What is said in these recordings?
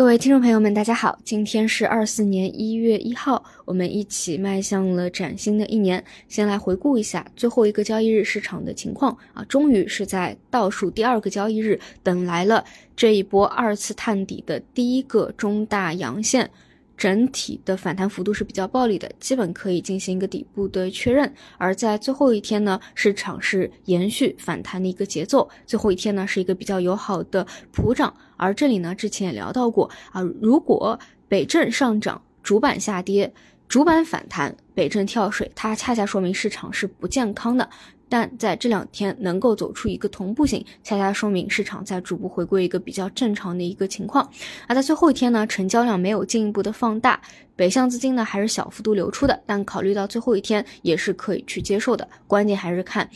各位听众朋友们，大家好，今天是二四年一月一号，我们一起迈向了崭新的一年。先来回顾一下最后一个交易日市场的情况啊，终于是在倒数第二个交易日等来了这一波二次探底的第一个中大阳线。整体的反弹幅度是比较暴力的，基本可以进行一个底部的确认。而在最后一天呢，市场是延续反弹的一个节奏，最后一天呢是一个比较友好的普涨。而这里呢，之前也聊到过啊，如果北证上涨，主板下跌，主板反弹，北证跳水，它恰恰说明市场是不健康的。但在这两天能够走出一个同步性，恰恰说明市场在逐步回归一个比较正常的一个情况。而在最后一天呢，成交量没有进一步的放大，北向资金呢还是小幅度流出的，但考虑到最后一天也是可以去接受的。关键还是看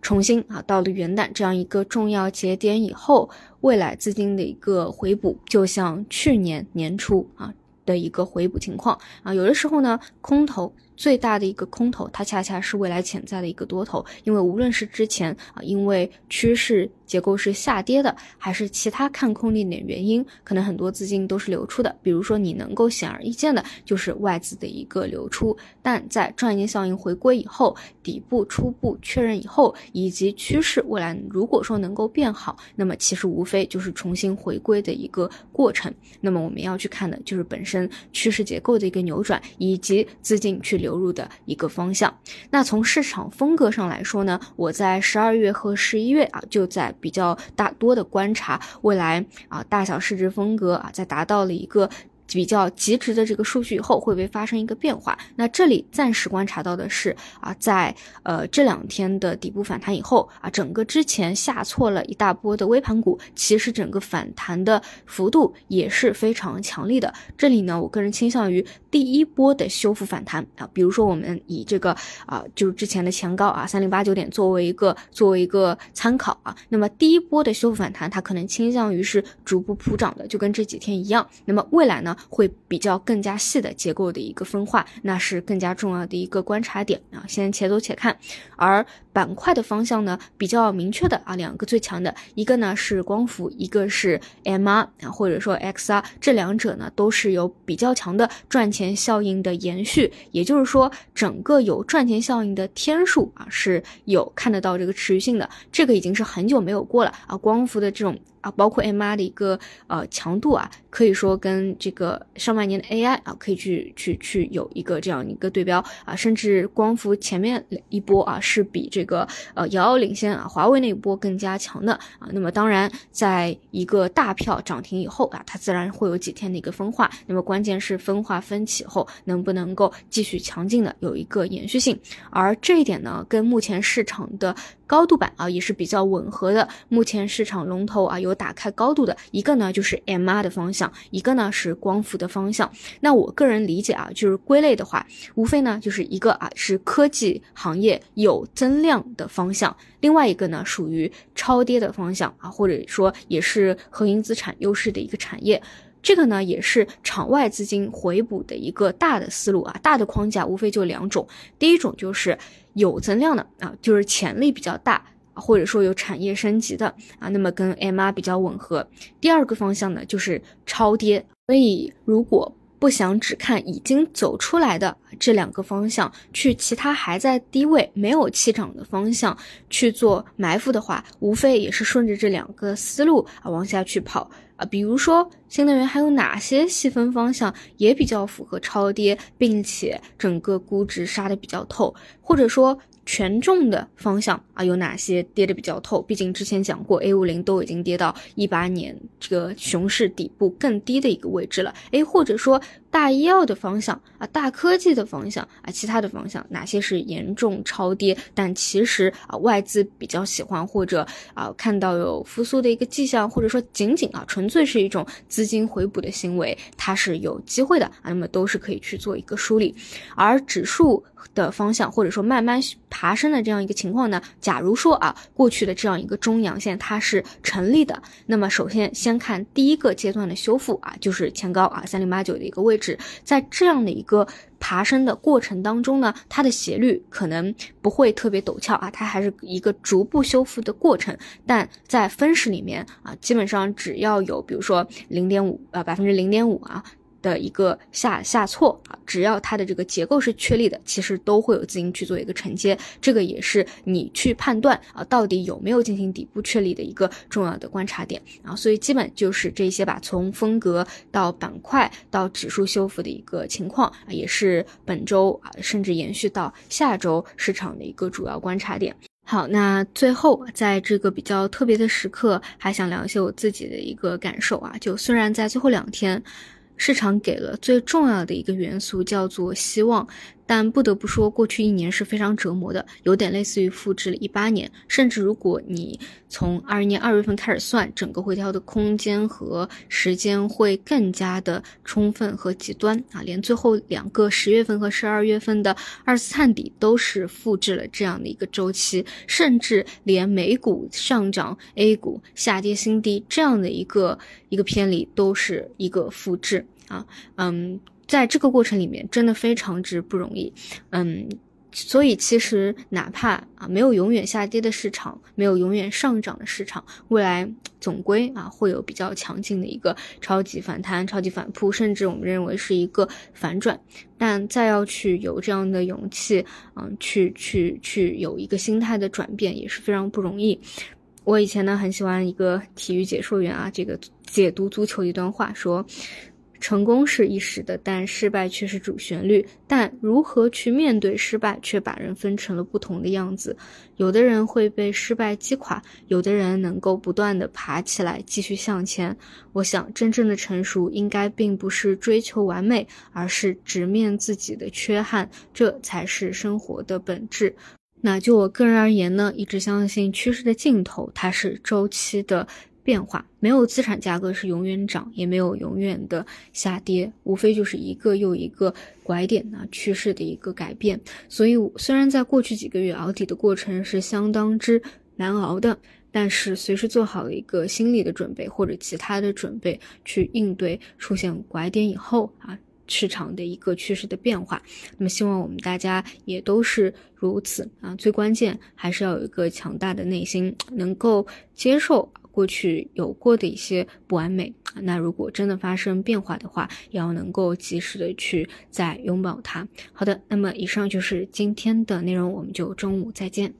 重新啊到了元旦这样一个重要节点以后，未来资金的一个回补，就像去年年初啊的一个回补情况啊，有的时候呢空头。最大的一个空头，它恰恰是未来潜在的一个多头，因为无论是之前啊，因为趋势结构是下跌的，还是其他看空的一点原因，可能很多资金都是流出的。比如说，你能够显而易见的就是外资的一个流出，但在赚钱效应回归以后，底部初步确认以后，以及趋势未来如果说能够变好，那么其实无非就是重新回归的一个过程。那么我们要去看的就是本身趋势结构的一个扭转，以及资金去流。流入的一个方向。那从市场风格上来说呢，我在十二月和十一月啊，就在比较大多的观察未来啊大小市值风格啊，在达到了一个。比较极值的这个数据以后会不会发生一个变化？那这里暂时观察到的是啊，在呃这两天的底部反弹以后啊，整个之前下挫了一大波的微盘股，其实整个反弹的幅度也是非常强力的。这里呢，我个人倾向于第一波的修复反弹啊，比如说我们以这个啊，就是之前的前高啊三零八九点作为一个作为一个参考啊，那么第一波的修复反弹，它可能倾向于是逐步普涨的，就跟这几天一样。那么未来呢？会比较更加细的结构的一个分化，那是更加重要的一个观察点啊。先且走且看，而板块的方向呢比较明确的啊，两个最强的，一个呢是光伏，一个是 MR 啊，或者说 XR，这两者呢都是有比较强的赚钱效应的延续，也就是说整个有赚钱效应的天数啊是有看得到这个持续性的，这个已经是很久没有过了啊。光伏的这种。啊，包括 MR 的一个呃强度啊，可以说跟这个上半年的 AI 啊，可以去去去有一个这样一个对标啊，甚至光伏前面一波啊，是比这个呃遥遥领先啊，华为那一波更加强的啊。那么当然，在一个大票涨停以后啊，它自然会有几天的一个分化。那么关键是分化分歧后能不能够继续强劲的有一个延续性，而这一点呢，跟目前市场的。高度版啊也是比较吻合的。目前市场龙头啊有打开高度的一个呢就是 MR 的方向，一个呢是光伏的方向。那我个人理解啊，就是归类的话，无非呢就是一个啊是科技行业有增量的方向，另外一个呢属于超跌的方向啊，或者说也是核心资产优势的一个产业。这个呢也是场外资金回补的一个大的思路啊，大的框架无非就两种，第一种就是有增量的啊，就是潜力比较大，或者说有产业升级的啊，那么跟 MR 比较吻合。第二个方向呢就是超跌，所以如果不想只看已经走出来的这两个方向，去其他还在低位没有起涨的方向去做埋伏的话，无非也是顺着这两个思路啊往下去跑。啊，比如说新能源还有哪些细分方向也比较符合超跌，并且整个估值杀的比较透，或者说。权重的方向啊，有哪些跌的比较透？毕竟之前讲过，A 五零都已经跌到一八年这个熊市底部更低的一个位置了。诶，或者说大医药的方向啊，大科技的方向啊，其他的方向哪些是严重超跌？但其实啊，外资比较喜欢或者啊看到有复苏的一个迹象，或者说仅仅啊纯粹是一种资金回补的行为，它是有机会的啊。那么都是可以去做一个梳理，而指数。的方向，或者说慢慢爬升的这样一个情况呢？假如说啊，过去的这样一个中阳线它是成立的，那么首先先看第一个阶段的修复啊，就是前高啊三零八九的一个位。指，在这样的一个爬升的过程当中呢，它的斜率可能不会特别陡峭啊，它还是一个逐步修复的过程。但在分时里面啊，基本上只要有比如说零点五啊百分之零点五啊。的一个下下挫啊，只要它的这个结构是确立的，其实都会有资金去做一个承接，这个也是你去判断啊到底有没有进行底部确立的一个重要的观察点啊。所以基本就是这些吧，从风格到板块到指数修复的一个情况啊，也是本周啊甚至延续到下周市场的一个主要观察点。好，那最后在这个比较特别的时刻，还想聊一些我自己的一个感受啊，就虽然在最后两天。市场给了最重要的一个元素，叫做希望。但不得不说，过去一年是非常折磨的，有点类似于复制了一八年。甚至如果你从二一年二月份开始算，整个回调的空间和时间会更加的充分和极端啊！连最后两个十月份和十二月份的二次探底都是复制了这样的一个周期，甚至连美股上涨、A 股下跌新低这样的一个一个偏离都是一个复制啊！嗯。在这个过程里面，真的非常之不容易，嗯，所以其实哪怕啊没有永远下跌的市场，没有永远上涨的市场，未来总归啊会有比较强劲的一个超级反弹、超级反扑，甚至我们认为是一个反转。但再要去有这样的勇气，嗯，去去去有一个心态的转变，也是非常不容易。我以前呢很喜欢一个体育解说员啊，这个解读足球一段话说。成功是一时的，但失败却是主旋律。但如何去面对失败，却把人分成了不同的样子。有的人会被失败击垮，有的人能够不断的爬起来，继续向前。我想，真正的成熟应该并不是追求完美，而是直面自己的缺憾，这才是生活的本质。那就我个人而言呢，一直相信趋势的尽头，它是周期的。变化没有资产价格是永远涨，也没有永远的下跌，无非就是一个又一个拐点啊趋势的一个改变。所以虽然在过去几个月熬底的过程是相当之难熬的，但是随时做好一个心理的准备或者其他的准备，去应对出现拐点以后啊市场的一个趋势的变化。那么希望我们大家也都是如此啊。最关键还是要有一个强大的内心，能够接受。过去有过的一些不完美，那如果真的发生变化的话，要能够及时的去再拥抱它。好的，那么以上就是今天的内容，我们就中午再见。